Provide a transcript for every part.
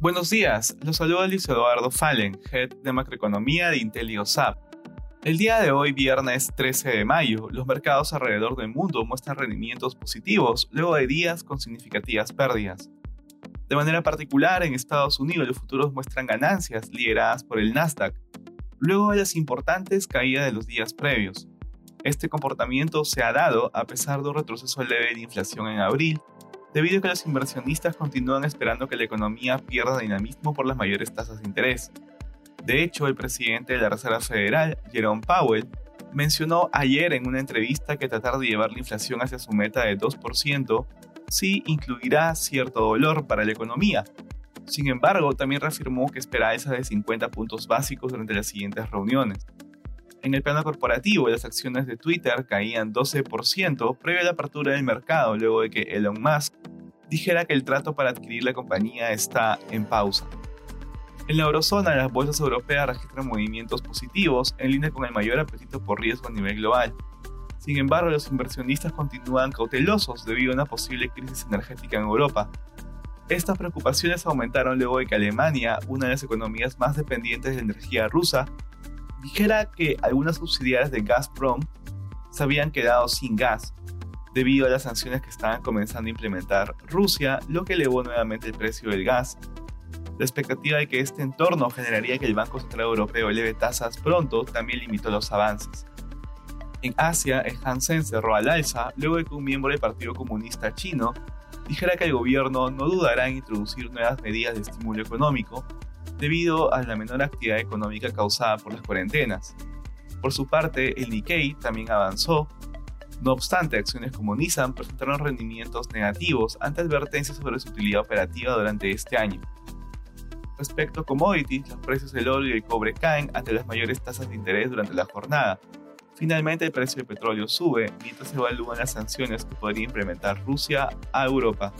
Buenos días, los saluda Luis Eduardo Fallen, Head de Macroeconomía de IntelioSAP. El día de hoy, viernes 13 de mayo, los mercados alrededor del mundo muestran rendimientos positivos luego de días con significativas pérdidas. De manera particular, en Estados Unidos los futuros muestran ganancias lideradas por el Nasdaq, luego de las importantes caídas de los días previos. Este comportamiento se ha dado a pesar de un retroceso leve de inflación en abril debido a que los inversionistas continúan esperando que la economía pierda dinamismo por las mayores tasas de interés. De hecho, el presidente de la Reserva Federal, Jerome Powell, mencionó ayer en una entrevista que tratar de llevar la inflación hacia su meta de 2% sí incluirá cierto dolor para la economía. Sin embargo, también reafirmó que espera esa de 50 puntos básicos durante las siguientes reuniones. En el plano corporativo, las acciones de Twitter caían 12% previo a la apertura del mercado luego de que Elon Musk dijera que el trato para adquirir la compañía está en pausa. En la eurozona, las bolsas europeas registran movimientos positivos en línea con el mayor apetito por riesgo a nivel global. Sin embargo, los inversionistas continúan cautelosos debido a una posible crisis energética en Europa. Estas preocupaciones aumentaron luego de que Alemania, una de las economías más dependientes de energía rusa, dijera que algunas subsidiarias de Gazprom se habían quedado sin gas debido a las sanciones que estaban comenzando a implementar Rusia, lo que elevó nuevamente el precio del gas. La expectativa de que este entorno generaría que el Banco Central Europeo eleve tasas pronto también limitó los avances. En Asia, el Hansen cerró al alza luego de que un miembro del Partido Comunista Chino dijera que el gobierno no dudará en introducir nuevas medidas de estímulo económico debido a la menor actividad económica causada por las cuarentenas. Por su parte, el Nikkei también avanzó. No obstante, acciones como Nissan presentaron rendimientos negativos ante advertencias sobre su utilidad operativa durante este año. Respecto a commodities, los precios del óleo y el cobre caen ante las mayores tasas de interés durante la jornada. Finalmente, el precio del petróleo sube mientras se evalúan las sanciones que podría implementar Rusia a Europa.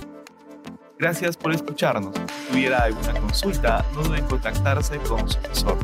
Gracias por escucharnos. Si tuviera alguna consulta, no duden en contactarse con su asesor.